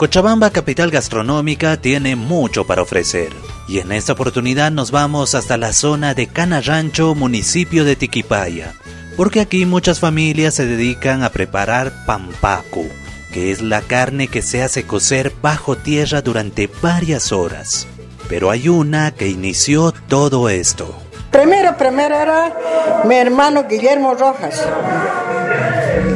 Cochabamba, capital gastronómica, tiene mucho para ofrecer. Y en esta oportunidad nos vamos hasta la zona de Canarancho, municipio de Tiquipaya, porque aquí muchas familias se dedican a preparar pampacu, que es la carne que se hace cocer bajo tierra durante varias horas. Pero hay una que inició todo esto. Primero, primero era mi hermano Guillermo Rojas.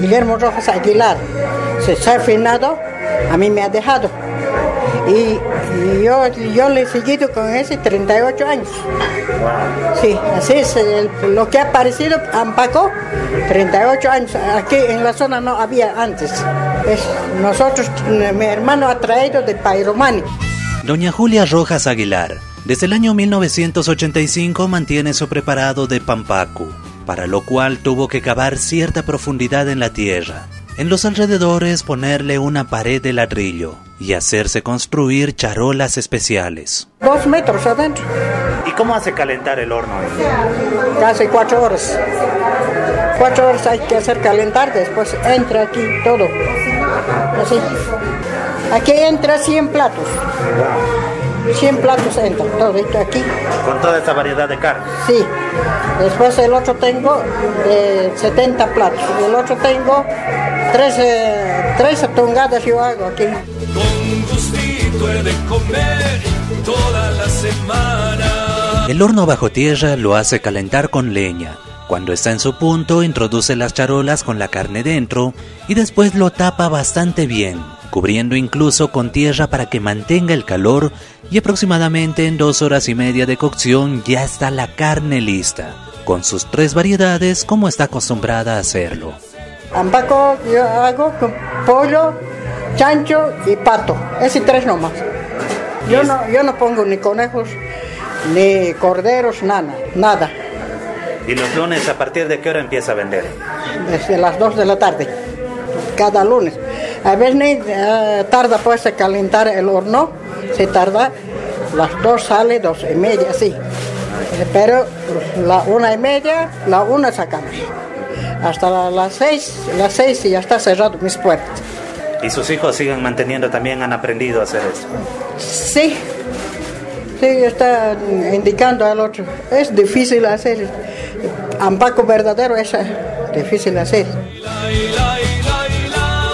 Guillermo Rojas Aguilar. Se ha finado, a mí me ha dejado. Y, yo, yo le he seguido con ese 38 años. Sí, así es lo que ha aparecido Ampaco, 38 años. Aquí en la zona no había antes. nosotros, mi hermano ha traído de Pairomani. Doña Julia Rojas Aguilar, desde el año 1985 mantiene su preparado de Pampacu, para lo cual tuvo que cavar cierta profundidad en la tierra. En los alrededores ponerle una pared de ladrillo y hacerse construir charolas especiales. Dos metros adentro. ¿Y cómo hace calentar el horno? Casi cuatro horas. Cuatro horas hay que hacer calentar, después entra aquí todo. Así. Aquí entra 100 platos. 100 platos entra, todo esto aquí. ¿Con toda esta variedad de carne? Sí. Después el otro tengo de 70 platos. Y el otro tengo 13, 13 tongadas yo hago aquí. Con gustito he de comer toda la semana. El horno bajo tierra lo hace calentar con leña. Cuando está en su punto, introduce las charolas con la carne dentro y después lo tapa bastante bien cubriendo incluso con tierra para que mantenga el calor y aproximadamente en dos horas y media de cocción ya está la carne lista, con sus tres variedades como está acostumbrada a hacerlo. Ambaco yo hago con pollo, chancho y pato, ese tres nomás. Yo no, yo no pongo ni conejos, ni corderos, nada, nada. ¿Y los lunes a partir de qué hora empieza a vender? Desde las 2 de la tarde, cada lunes. A veces uh, tarda pues a calentar el horno, se tarda, las dos sale, dos y media, sí. Pero la una y media, la una sacamos. Hasta las seis, las seis y ya está cerrado mis puertas. ¿Y sus hijos siguen manteniendo también, han aprendido a hacer esto? Sí, sí, está indicando al otro. Es difícil hacer, ampaco verdadero es difícil hacer.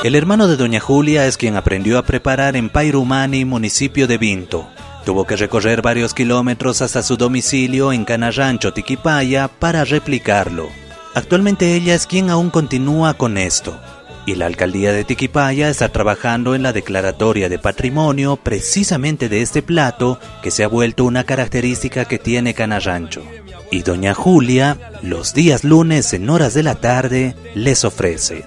El hermano de Doña Julia es quien aprendió a preparar en Pairumani, municipio de Vinto. Tuvo que recorrer varios kilómetros hasta su domicilio en Canarrancho, Tiquipaya, para replicarlo. Actualmente ella es quien aún continúa con esto. Y la alcaldía de Tiquipaya está trabajando en la declaratoria de patrimonio precisamente de este plato que se ha vuelto una característica que tiene Canarrancho. Y Doña Julia, los días lunes en horas de la tarde, les ofrece.